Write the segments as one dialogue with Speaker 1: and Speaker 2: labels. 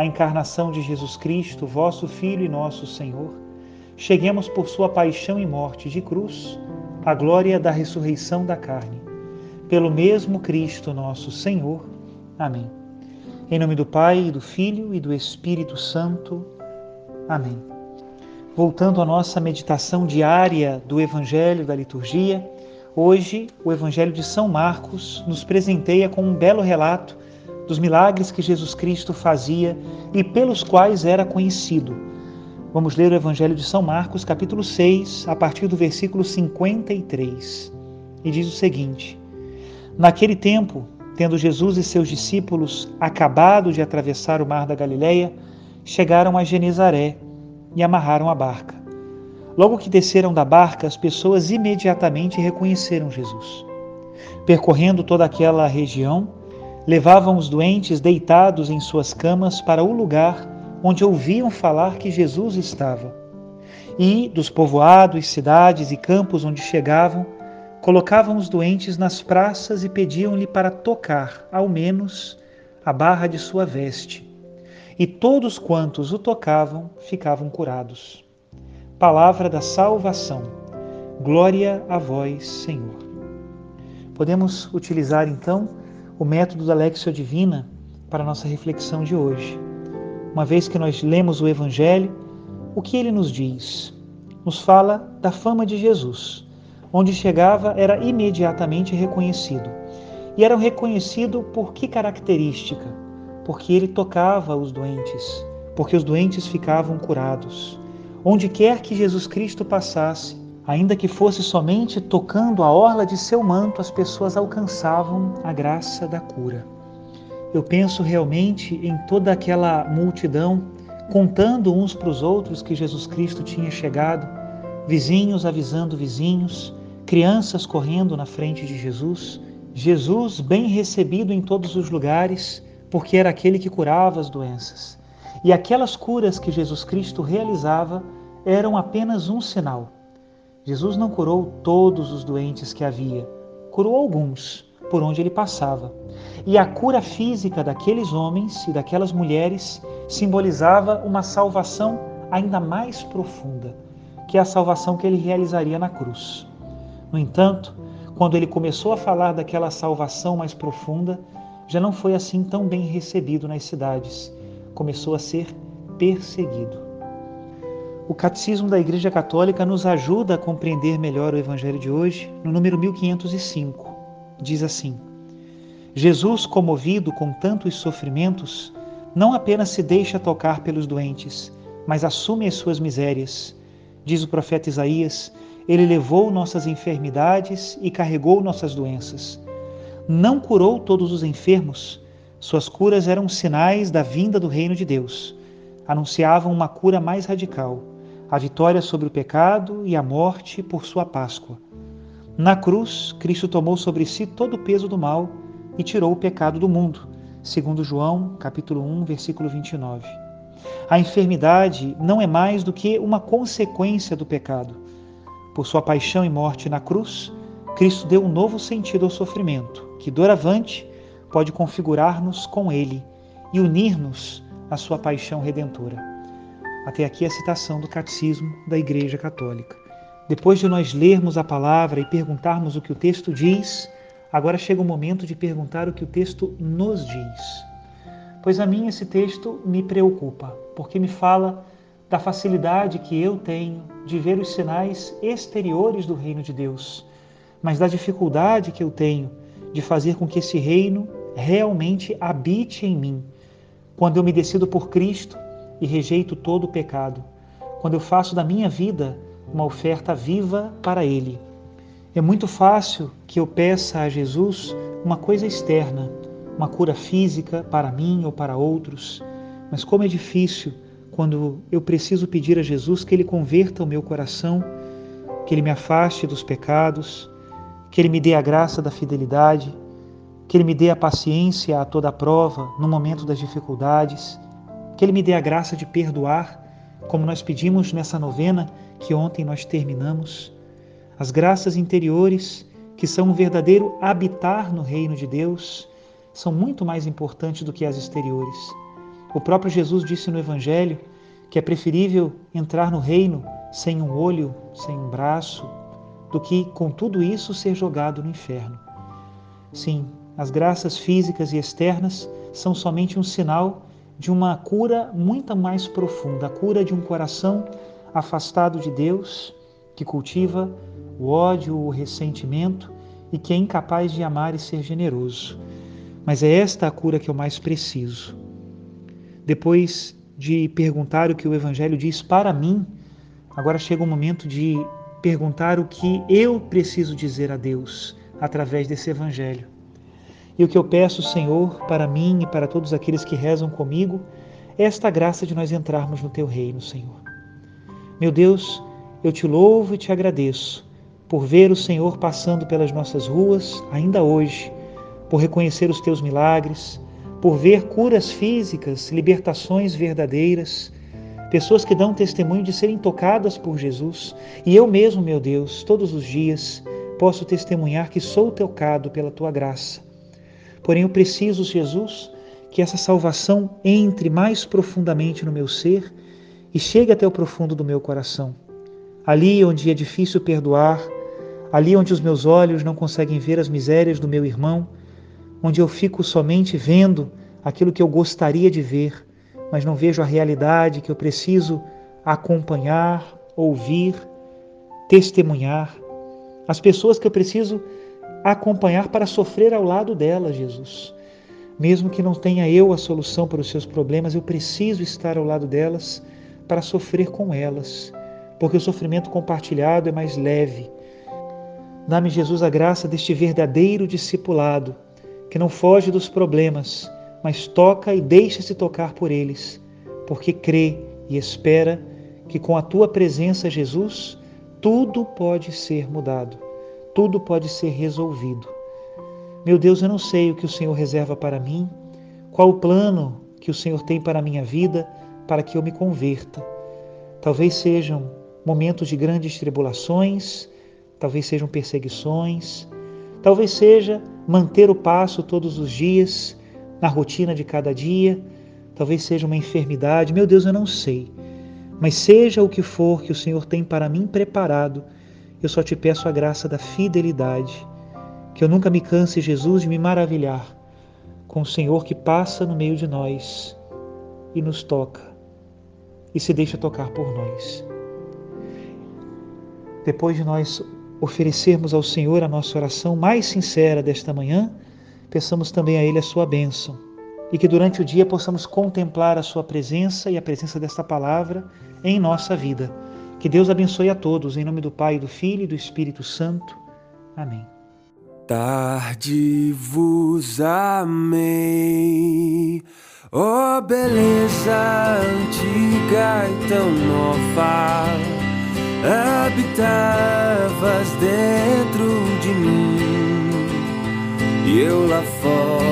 Speaker 1: a encarnação de Jesus Cristo, vosso Filho e nosso Senhor, cheguemos por sua paixão e morte de cruz à glória da ressurreição da carne. Pelo mesmo Cristo nosso Senhor. Amém. Em nome do Pai, do Filho e do Espírito Santo. Amém. Voltando à nossa meditação diária do Evangelho da liturgia, hoje o Evangelho de São Marcos nos presenteia com um belo relato dos milagres que Jesus Cristo fazia e pelos quais era conhecido. Vamos ler o Evangelho de São Marcos, capítulo 6, a partir do versículo 53. E diz o seguinte: Naquele tempo, tendo Jesus e seus discípulos acabado de atravessar o mar da Galileia, chegaram a Genezaré e amarraram a barca. Logo que desceram da barca, as pessoas imediatamente reconheceram Jesus. Percorrendo toda aquela região, levavam os doentes deitados em suas camas para o lugar onde ouviam falar que Jesus estava. E, dos povoados, cidades e campos onde chegavam, colocavam os doentes nas praças e pediam-lhe para tocar, ao menos, a barra de sua veste. E todos quantos o tocavam ficavam curados. Palavra da salvação. Glória a vós, Senhor. Podemos utilizar então o método da Lexio Divina para a nossa reflexão de hoje. Uma vez que nós lemos o Evangelho, o que ele nos diz? Nos fala da fama de Jesus. Onde chegava era imediatamente reconhecido. E era reconhecido por que característica? Porque ele tocava os doentes, porque os doentes ficavam curados. Onde quer que Jesus Cristo passasse, Ainda que fosse somente tocando a orla de seu manto, as pessoas alcançavam a graça da cura. Eu penso realmente em toda aquela multidão contando uns para os outros que Jesus Cristo tinha chegado, vizinhos avisando vizinhos, crianças correndo na frente de Jesus, Jesus bem recebido em todos os lugares, porque era aquele que curava as doenças. E aquelas curas que Jesus Cristo realizava eram apenas um sinal Jesus não curou todos os doentes que havia, curou alguns por onde ele passava. E a cura física daqueles homens e daquelas mulheres simbolizava uma salvação ainda mais profunda, que é a salvação que ele realizaria na cruz. No entanto, quando ele começou a falar daquela salvação mais profunda, já não foi assim tão bem recebido nas cidades. Começou a ser perseguido. O Catecismo da Igreja Católica nos ajuda a compreender melhor o Evangelho de hoje, no número 1505. Diz assim: Jesus, comovido com tantos sofrimentos, não apenas se deixa tocar pelos doentes, mas assume as suas misérias. Diz o profeta Isaías: Ele levou nossas enfermidades e carregou nossas doenças. Não curou todos os enfermos, suas curas eram sinais da vinda do reino de Deus. Anunciavam uma cura mais radical a vitória sobre o pecado e a morte por sua Páscoa. Na cruz, Cristo tomou sobre si todo o peso do mal e tirou o pecado do mundo, segundo João, capítulo 1, versículo 29. A enfermidade não é mais do que uma consequência do pecado. Por sua paixão e morte na cruz, Cristo deu um novo sentido ao sofrimento, que doravante pode configurar-nos com ele e unir-nos à sua paixão redentora. Até aqui a citação do Catecismo da Igreja Católica. Depois de nós lermos a palavra e perguntarmos o que o texto diz, agora chega o momento de perguntar o que o texto nos diz. Pois a mim esse texto me preocupa, porque me fala da facilidade que eu tenho de ver os sinais exteriores do reino de Deus, mas da dificuldade que eu tenho de fazer com que esse reino realmente habite em mim. Quando eu me decido por Cristo e rejeito todo o pecado, quando eu faço da minha vida uma oferta viva para Ele. É muito fácil que eu peça a Jesus uma coisa externa, uma cura física para mim ou para outros, mas como é difícil quando eu preciso pedir a Jesus que Ele converta o meu coração, que Ele me afaste dos pecados, que Ele me dê a graça da fidelidade, que Ele me dê a paciência a toda prova no momento das dificuldades, que Ele me dê a graça de perdoar, como nós pedimos nessa novena que ontem nós terminamos. As graças interiores, que são um verdadeiro habitar no reino de Deus, são muito mais importantes do que as exteriores. O próprio Jesus disse no Evangelho que é preferível entrar no reino sem um olho, sem um braço, do que com tudo isso ser jogado no inferno. Sim, as graças físicas e externas são somente um sinal de uma cura muito mais profunda, a cura de um coração afastado de Deus, que cultiva o ódio, o ressentimento e que é incapaz de amar e ser generoso. Mas é esta a cura que eu mais preciso. Depois de perguntar o que o Evangelho diz para mim, agora chega o momento de perguntar o que eu preciso dizer a Deus através desse Evangelho. E o que eu peço, Senhor, para mim e para todos aqueles que rezam comigo, é esta graça de nós entrarmos no teu reino, Senhor. Meu Deus, eu te louvo e te agradeço por ver o Senhor passando pelas nossas ruas ainda hoje, por reconhecer os teus milagres, por ver curas físicas, libertações verdadeiras, pessoas que dão testemunho de serem tocadas por Jesus. E eu mesmo, meu Deus, todos os dias posso testemunhar que sou tocado pela tua graça. Porém, eu preciso, Jesus, que essa salvação entre mais profundamente no meu ser e chegue até o profundo do meu coração. Ali onde é difícil perdoar, ali onde os meus olhos não conseguem ver as misérias do meu irmão, onde eu fico somente vendo aquilo que eu gostaria de ver, mas não vejo a realidade que eu preciso acompanhar, ouvir, testemunhar, as pessoas que eu preciso acompanhar para sofrer ao lado dela, Jesus. Mesmo que não tenha eu a solução para os seus problemas, eu preciso estar ao lado delas para sofrer com elas, porque o sofrimento compartilhado é mais leve. Dá-me, Jesus, a graça deste verdadeiro discipulado, que não foge dos problemas, mas toca e deixa-se tocar por eles, porque crê e espera que com a tua presença, Jesus, tudo pode ser mudado tudo pode ser resolvido. Meu Deus, eu não sei o que o Senhor reserva para mim, qual o plano que o Senhor tem para a minha vida para que eu me converta. Talvez sejam momentos de grandes tribulações, talvez sejam perseguições, talvez seja manter o passo todos os dias, na rotina de cada dia, talvez seja uma enfermidade, meu Deus, eu não sei. Mas seja o que for que o Senhor tem para mim preparado, eu só te peço a graça da fidelidade, que eu nunca me canse, Jesus, de me maravilhar com o Senhor que passa no meio de nós e nos toca e se deixa tocar por nós. Depois de nós oferecermos ao Senhor a nossa oração mais sincera desta manhã, peçamos também a Ele a sua bênção e que durante o dia possamos contemplar a Sua presença e a presença desta palavra em nossa vida que Deus abençoe a todos, em nome do Pai, do Filho e do Espírito Santo. Amém.
Speaker 2: Tarde vos amei, ó oh, beleza antiga e tão nova, habitabas dentro de mim, e eu lá fora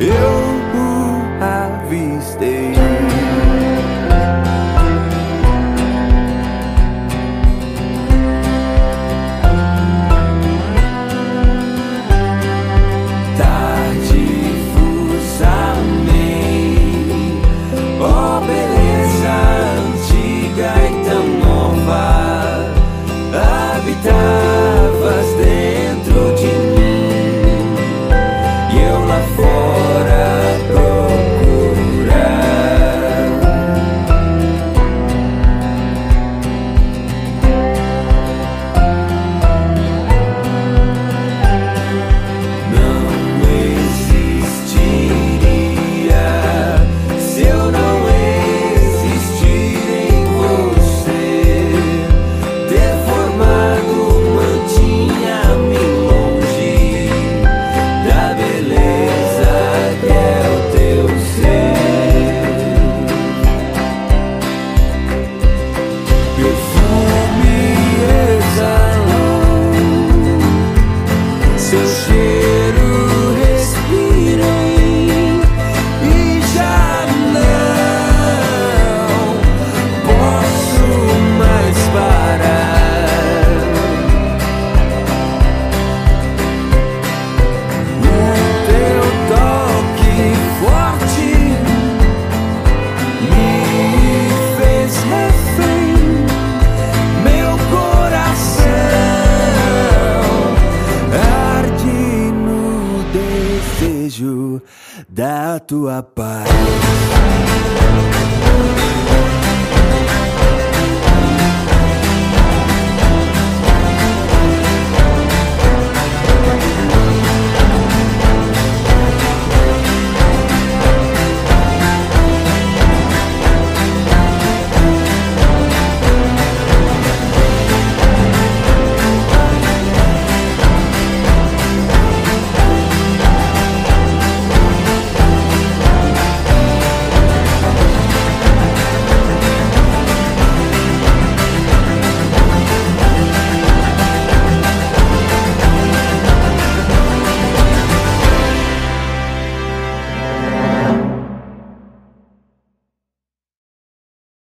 Speaker 2: eu desejo da tua paz.